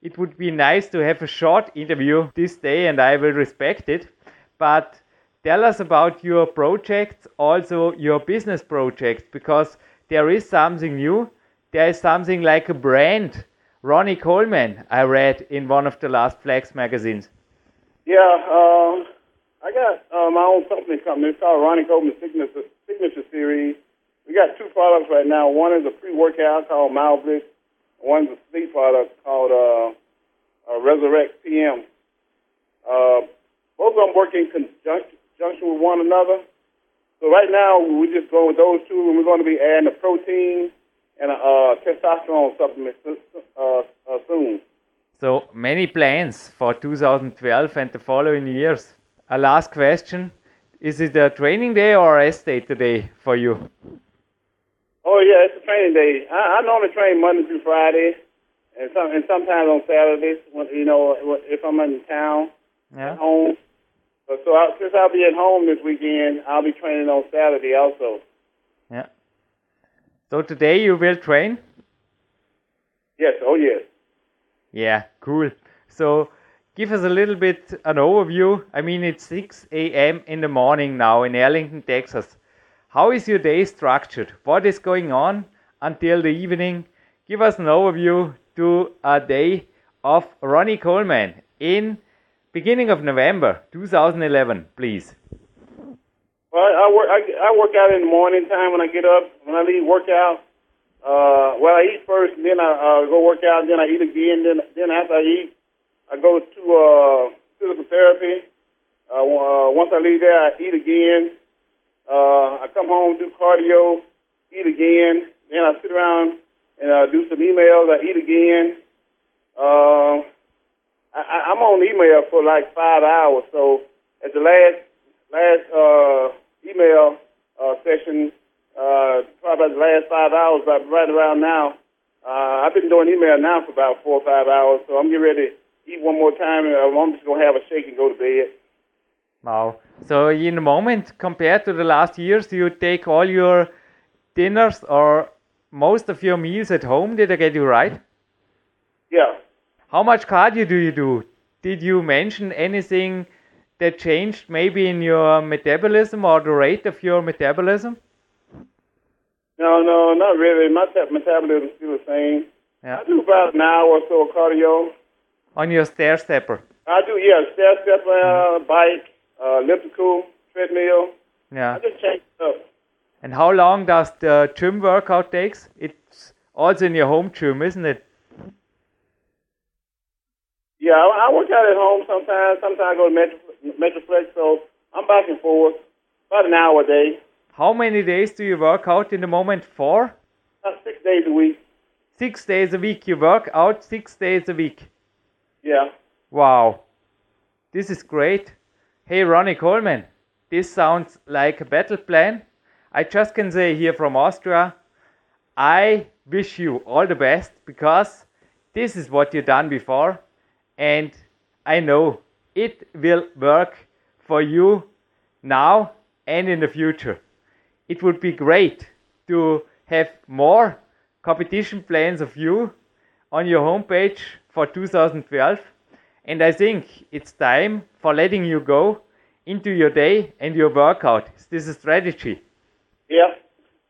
[SPEAKER 1] it would be nice to have a short interview this day and I will respect it. But tell us about your projects, also your business projects, because there is something new. There is something like a brand Ronnie Coleman, I read in one of the last Flex magazines.
[SPEAKER 3] Yeah, um, I got uh, my own supplement company. It's called Ronnie Coleman Signature, Signature Series. We got two products right now. One is a pre-workout called Malblitz. One's a sleep product called uh, uh, Resurrect PM. Uh, both of them work in conjunction, with one another. So right now we're just going with those two, and we're going to be adding a protein and a uh, testosterone supplement uh, uh, soon.
[SPEAKER 1] So many plans for 2012 and the following years. A last question: Is it a training day or a day today for you?
[SPEAKER 3] Oh yeah, it's a training day. I, I normally train Monday through Friday, and some and sometimes on Saturdays. When, you know, if I'm in town,
[SPEAKER 1] Yeah.
[SPEAKER 3] at home. But so I, since I'll be at home this weekend, I'll be training on Saturday also.
[SPEAKER 1] Yeah. So today you will train?
[SPEAKER 3] Yes, oh yes.
[SPEAKER 1] Yeah, cool. So give us a little bit an overview. I mean, it's 6 a.m. in the morning now in Arlington, Texas. How is your day structured? What is going on until the evening? Give us an overview to a day of Ronnie Coleman in beginning of November 2011, please.
[SPEAKER 3] Well, I work. I, I work out in the morning time when I get up. When I leave workout, uh, well, I eat first, and then I uh, go work out. Then I eat again. Then, then after I eat, I go to uh, physical therapy. Uh, uh, once I leave there, I eat again. Uh, I come home, do cardio, eat again. Then I sit around and uh, do some emails. I eat again. Uh, I- I'm on email for like five hours. So at the last last uh, email uh, session, uh, probably the last five hours, about right around now. Uh, I've been doing email now for about four or five hours, so I'm getting ready to eat one more time, and I'm just gonna have a shake and go to bed.
[SPEAKER 1] Wow. So in the moment, compared to the last years, you take all your dinners or most of your meals at home. Did I get you right?
[SPEAKER 3] Yeah.
[SPEAKER 1] How much cardio do you do? Did you mention anything that changed maybe in your metabolism or the rate of your metabolism?
[SPEAKER 3] No, no, not really. My metabolism is still the same.
[SPEAKER 1] Yeah.
[SPEAKER 3] I do about an hour or so of cardio.
[SPEAKER 1] On your stair stepper.
[SPEAKER 3] I do, yeah, step, step, uh, bike, uh, elliptical, treadmill.
[SPEAKER 1] Yeah.
[SPEAKER 3] I just change up.
[SPEAKER 1] And how long does the gym workout takes? It's also in your home gym, isn't it?
[SPEAKER 3] Yeah, I, I work out at home sometimes. Sometimes I go to Metro, Metroplex, so I'm back and forth. About an hour a day.
[SPEAKER 1] How many days do you work out in the moment? Four?
[SPEAKER 3] About six days a week.
[SPEAKER 1] Six days a week. You work out six days a week.
[SPEAKER 3] Yeah.
[SPEAKER 1] Wow. This is great. Hey, Ronnie Coleman, this sounds like a battle plan. I just can say here from Austria, I wish you all the best because this is what you've done before and I know it will work for you now and in the future. It would be great to have more competition plans of you on your homepage for 2012 and I think it's time for letting you go into your day and your workout. Is This is a strategy.
[SPEAKER 3] Yeah.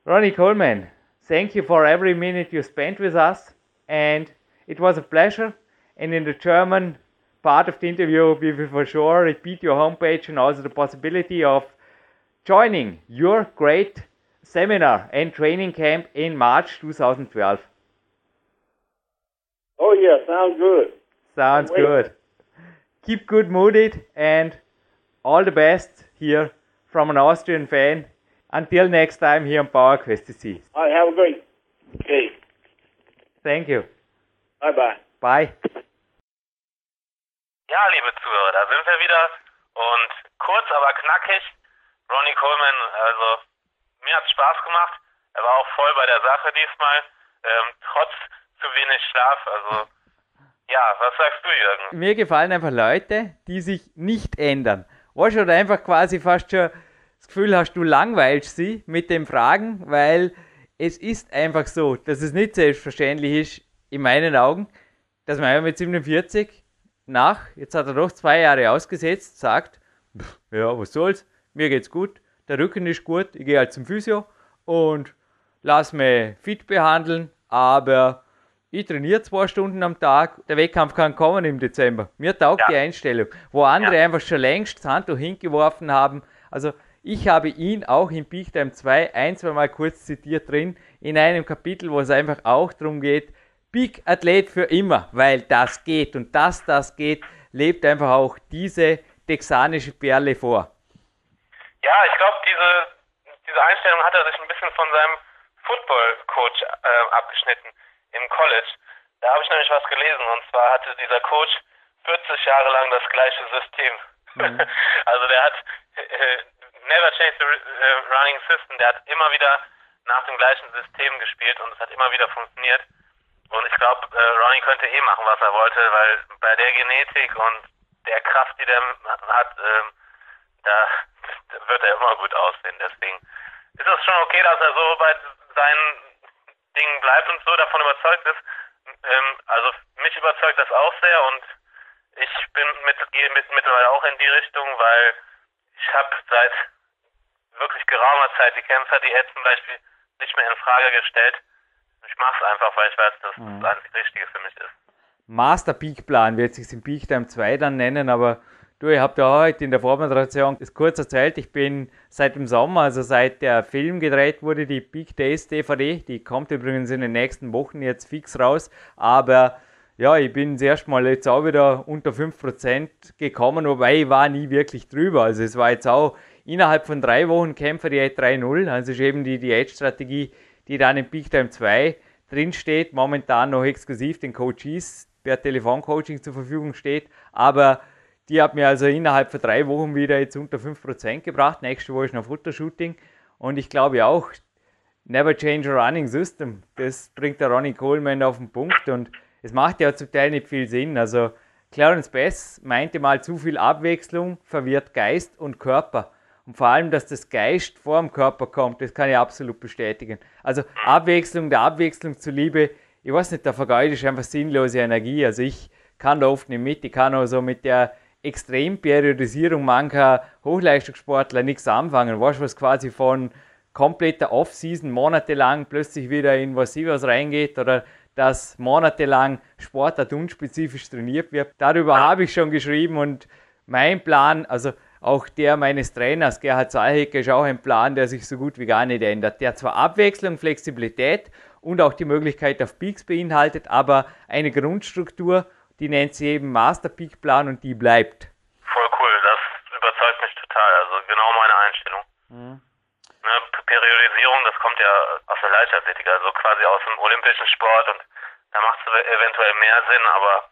[SPEAKER 1] Ronnie Coleman, thank you for every minute you spent with us, and it was a pleasure. And in the German part of the interview, we will for sure repeat your homepage and also the possibility of joining your great seminar and training camp in March 2012.
[SPEAKER 3] Oh, yeah, sounds good.
[SPEAKER 1] Sounds good. Keep good mooded and all the best here from an Austrian fan. Until next time here on PowerQuest TC.
[SPEAKER 3] All right, have a great day.
[SPEAKER 1] Thank you.
[SPEAKER 3] Bye-bye.
[SPEAKER 1] Bye.
[SPEAKER 2] Ja, liebe Zuhörer, da sind wir wieder. Und kurz, aber knackig. Ronnie Coleman, also mir hat's Spaß gemacht. Er war auch voll bei der Sache diesmal. Ähm, trotz zu wenig Schlaf. Also, ja, was sagst du, Jürgen?
[SPEAKER 1] Mir gefallen einfach Leute, die sich nicht ändern. Weißt du, oder einfach quasi fast schon das Gefühl hast, du langweilst sie mit den Fragen, weil es ist einfach so, dass es nicht selbstverständlich ist, in meinen Augen, dass man mit 47 nach, jetzt hat er doch zwei Jahre ausgesetzt, sagt, "Pff, ja, was soll's, mir geht's gut, der Rücken ist gut, ich gehe halt zum Physio und lass mich fit behandeln, aber ich trainiere zwei Stunden am Tag, der Wettkampf kann kommen im Dezember. Mir taugt
[SPEAKER 2] Ja.
[SPEAKER 1] die Einstellung. Wo andere
[SPEAKER 2] Ja.
[SPEAKER 1] einfach schon längst das Handtuch hingeworfen haben. Also ich habe ihn auch in Peak Time 2 ein, zwei Mal kurz zitiert drin, in einem Kapitel, wo es einfach auch darum geht, Peak Athlet für immer, weil das geht und dass das geht, lebt einfach auch diese texanische Perle vor.
[SPEAKER 2] Ja, ich glaube, diese, diese Einstellung hat er sich ein bisschen von seinem Football-Coach äh, abgeschnitten im College. Da habe ich nämlich was gelesen und zwar hatte dieser Coach 40 Jahre lang das gleiche System. also der hat äh, never changed the äh, running system, der hat immer wieder nach dem gleichen System gespielt und es hat immer wieder funktioniert. Und ich glaube, äh, Ronnie könnte eh machen, was er wollte, weil bei der Genetik und der Kraft, die der hat, ähm, da wird er immer gut aussehen. Deswegen ist es schon okay, dass er so bei seinen Dingen bleibt und so davon überzeugt ist. Ähm, also mich überzeugt das auch sehr und ich bin mit, gehe mit, mittlerweile auch in die Richtung, weil ich habe seit wirklich geraumer Zeit die Kämpfer-Diät zum Beispiel nicht mehr in Frage gestellt. Ich mache es einfach, weil ich weiß, dass das einzig Richtige für mich ist.
[SPEAKER 1] Master Peak Plan wird sich im Peak Time 2 dann nennen, aber du, ich habe da heute in der Vormoderation das kurz erzählt, ich bin seit dem Sommer, also seit der Film gedreht wurde, die Peak Days DVD, die kommt übrigens in den nächsten Wochen jetzt fix raus, aber ja, ich bin das erste Mal jetzt auch wieder unter 5% gekommen, wobei ich war nie wirklich drüber, also es war jetzt auch innerhalb von drei Wochen Kämpfer Diät 3.0, also ist eben die Diätstrategie, die dann im Peak Time 2 drin steht, momentan noch exklusiv den Coaches per Telefoncoaching zur Verfügung steht, aber die hat mir also innerhalb von drei Wochen wieder jetzt unter 5% gebracht. Nächste Woche ist noch Futtershooting und ich glaube auch, Never change a running system. Das bringt der Ronnie Coleman auf den Punkt und es macht ja zum Teil nicht viel Sinn. Also Clarence Bass meinte mal, zu viel Abwechslung verwirrt Geist und Körper. Und vor allem, dass das Geist vor dem Körper kommt, das kann ich absolut bestätigen. Also Abwechslung der Abwechslung zuliebe, ich weiß nicht, da vergeudest einfach sinnlose Energie. Also ich kann da oft nicht mit, ich kann auch so mit der Extremperiodisierung mancher Hochleistungssportler nichts anfangen. Weißt du, was quasi von kompletter Off-Season monatelang plötzlich wieder in was was reingeht oder dass monatelang Sportart unspezifisch trainiert wird. Darüber habe ich schon geschrieben und mein Plan, also auch der meines Trainers, Gerhard Zahlhecker, ist auch ein Plan, der sich so gut wie gar nicht ändert. Der zwar Abwechslung, Flexibilität und auch die Möglichkeit auf Peaks beinhaltet, aber eine Grundstruktur, die nennt sie eben Master Peak Plan und die bleibt.
[SPEAKER 2] Voll cool, das überzeugt mich total. Also genau meine Einstellung. Ne, Periodisierung, das kommt ja aus der Leichtathletik, also quasi aus dem olympischen Sport und da macht es eventuell mehr Sinn, aber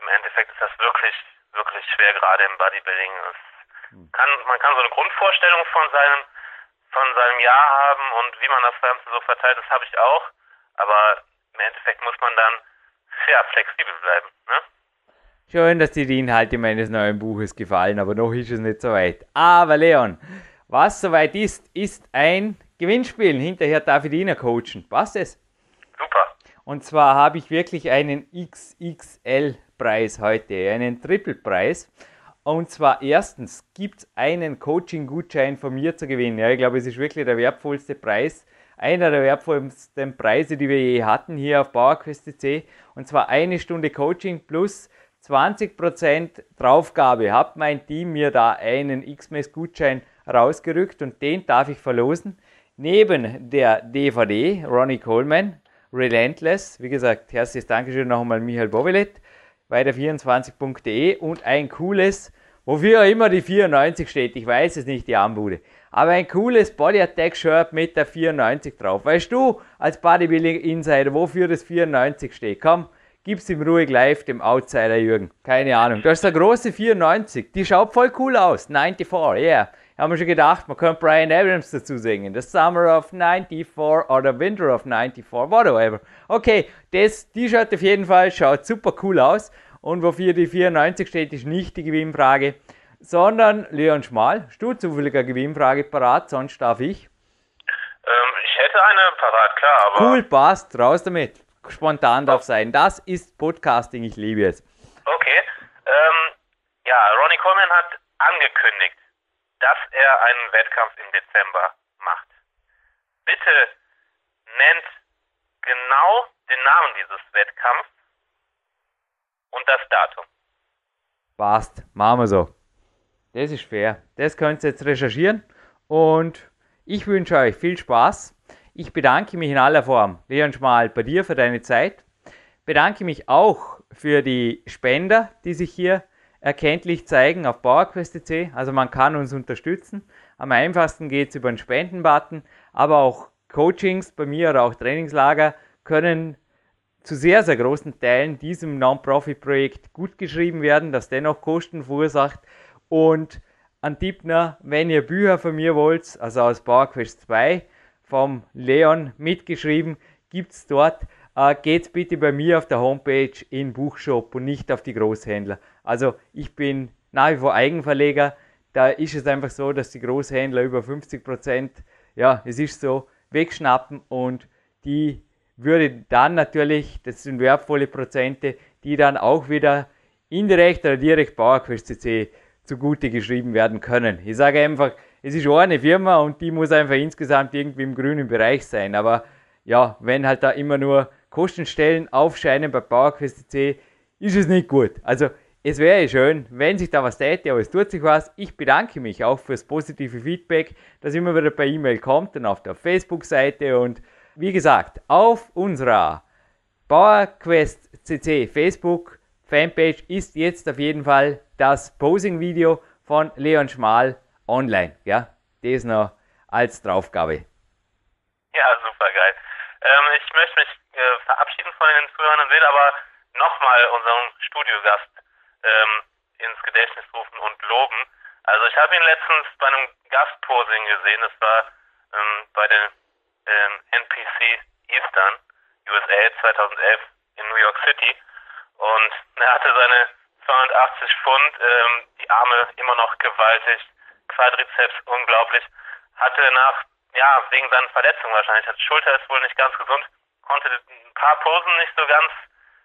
[SPEAKER 2] im Endeffekt ist das wirklich, wirklich schwer, gerade im Bodybuilding. Es kann, man kann so eine Grundvorstellung von seinem, von seinem Jahr haben und wie man das Ganze so verteilt, das habe ich auch, aber im Endeffekt muss man dann ja, flexibel bleiben. Ne?
[SPEAKER 1] Schön, dass dir die Inhalte meines neuen Buches gefallen, aber noch ist es nicht so weit. Aber Leon, was soweit ist, ist ein Gewinnspiel. Hinterher darf ich noch coachen. Passt es?
[SPEAKER 2] Super.
[SPEAKER 1] Und zwar habe ich wirklich einen XXL-Preis heute, einen Triple-Preis. Und zwar erstens gibt es einen Coaching-Gutschein von mir zu gewinnen. Ja, ich glaube, es ist wirklich der wertvollste Preis, einer der wertvollsten Preise, die wir je hatten hier auf PowerQuest.c. Und zwar eine Stunde Coaching plus 20% Draufgabe. Hat mein Team mir da einen XMS-Gutschein rausgerückt und den darf ich verlosen. Neben der DVD Ronnie Coleman, Relentless, wie gesagt, herzliches Dankeschön nochmal Michael Bovelet bei der 24.de und ein cooles, wofür immer die 94 steht, ich weiß es nicht, die Armbude, aber ein cooles Body Attack Shirt mit der 94 drauf. Weißt du, als Bodybuilding Insider, wofür das 94 steht? Komm, gib's ihm ruhig live, dem Outsider Jürgen. Keine Ahnung. Das ist der große 94. Die schaut voll cool aus. 94, yeah. Haben wir schon gedacht, man könnte Brian Adams dazu singen. The Summer of 94 oder Winter of 94, whatever. Okay, das T-Shirt auf jeden Fall schaut super cool aus. Und wofür die 94 steht, ist nicht die Gewinnfrage, sondern Leon Schmal. Hast du zufälliger Gewinnfrage parat, sonst darf ich.
[SPEAKER 2] Ähm, ich hätte eine parat, klar, aber.
[SPEAKER 1] Cool, passt, raus damit. Spontan darf sein. Das ist Podcasting, ich liebe es.
[SPEAKER 2] Okay. Ähm, ja, Ronnie Coleman hat angekündigt, dass er einen Wettkampf im Dezember macht. Bitte nennt genau den Namen dieses Wettkampfs und das Datum.
[SPEAKER 1] Passt, machen wir so. Das ist fair. Das könnt ihr jetzt recherchieren und ich wünsche euch viel Spaß. Ich bedanke mich in aller Form, Leon Schmal, bei dir für deine Zeit. Bedanke mich auch für die Spender, die sich hier erkenntlich zeigen auf PowerQuest.de. Also man kann uns unterstützen. Am einfachsten geht es über den Spendenbutton, aber auch Coachings bei mir oder auch Trainingslager können zu sehr, sehr großen Teilen diesem Non-Profit-Projekt gut geschrieben werden, das dennoch Kosten verursacht. Und an Tippner, wenn ihr Bücher von mir wollt, also aus PowerQuest 2 vom Leon mitgeschrieben, gibt es dort. Äh, geht bitte bei mir auf der Homepage in Buchshop und nicht auf die Großhändler. Also ich bin nach wie vor Eigenverleger. Da ist es einfach so, dass die Großhändler über 50 Prozent, ja, es ist so, wegschnappen und die würde dann natürlich, das sind wertvolle Prozente, die dann auch wieder indirekt oder direkt PowerQuest zugute geschrieben werden können. Ich sage einfach, es ist eine Firma und die muss einfach insgesamt irgendwie im grünen Bereich sein. Aber ja, wenn halt da immer nur Kostenstellen aufscheinen bei PowerQuest ist es nicht gut. Also es wäre schön, wenn sich da was täte, aber es tut sich was. Ich bedanke mich auch fürs positive Feedback, das immer wieder per E-Mail kommt und auf der Facebook-Seite und wie gesagt, auf unserer PowerQuest CC Facebook Fanpage ist jetzt auf jeden Fall das Posing-Video von Leon Schmal online. Ja, das noch als Draufgabe.
[SPEAKER 2] Ja, super geil. Ähm, ich möchte mich äh, verabschieden von den Zuhörern und will aber nochmal unseren Studiogast ähm, ins Gedächtnis rufen und loben. Also ich habe ihn letztens bei einem Gastposing gesehen. Das war ähm, bei den ähm, NPC Eastern USA 2011 in New York City und er hatte seine 280 Pfund, ähm, die Arme immer noch gewaltig, Quadrizeps unglaublich, hatte nach, ja, wegen seinen Verletzungen wahrscheinlich, die Schulter ist wohl nicht ganz gesund, konnte ein paar Posen nicht so ganz,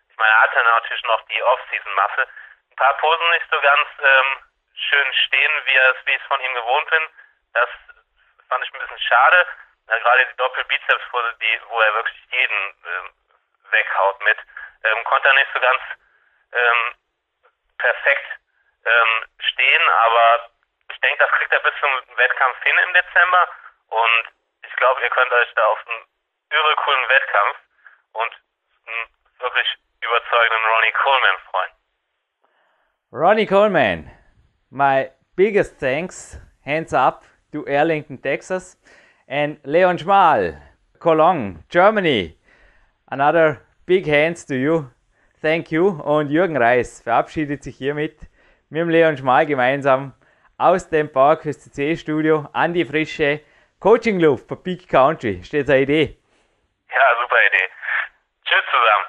[SPEAKER 2] ich meine, er hatte natürlich noch die Off-Season-Masse, ein paar Posen nicht so ganz ähm, schön stehen, wie, er, wie ich es von ihm gewohnt bin. Das fand ich ein bisschen schade. Ja, gerade die Doppelbizepspose, die, wo er wirklich jeden ähm, weghaut mit, ähm, konnte er nicht so ganz ähm, perfekt ähm, stehen, aber ich denke, das kriegt er bis zum Wettkampf hin im Dezember und ich glaube, ihr könnt euch da auf einen irre coolen Wettkampf und einen wirklich überzeugenden Ronnie Coleman freuen.
[SPEAKER 1] Ronnie Coleman, my biggest thanks, hands up to Arlington, Texas, and Leon Schmal, Cologne, Germany. Another big hands to you. Thank you. Und Jürgen Reis verabschiedet sich hiermit mit dem Leon Schmal gemeinsam aus dem PowerQuest CC Studio an die frische Coaching-Luft für Peak Country. Steht eine Idee?
[SPEAKER 2] Ja, super Idee. Tschüss zusammen.